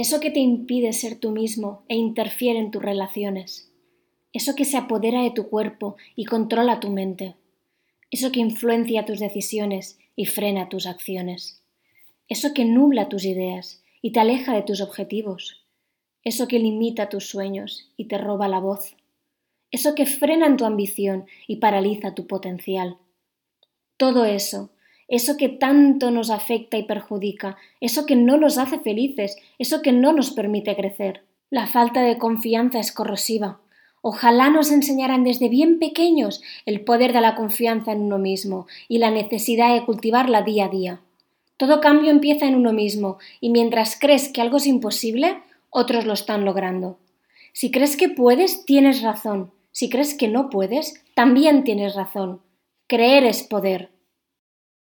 Eso que te impide ser tú mismo e interfiere en tus relaciones. Eso que se apodera de tu cuerpo y controla tu mente. Eso que influencia tus decisiones y frena tus acciones. Eso que nubla tus ideas y te aleja de tus objetivos. Eso que limita tus sueños y te roba la voz. Eso que frena en tu ambición y paraliza tu potencial. Todo eso eso que tanto nos afecta y perjudica, eso que no nos hace felices, eso que no nos permite crecer. La falta de confianza es corrosiva. Ojalá nos enseñaran desde bien pequeños el poder de la confianza en uno mismo y la necesidad de cultivarla día a día. Todo cambio empieza en uno mismo y mientras crees que algo es imposible, otros lo están logrando. Si crees que puedes, tienes razón. Si crees que no puedes, también tienes razón. Creer es poder.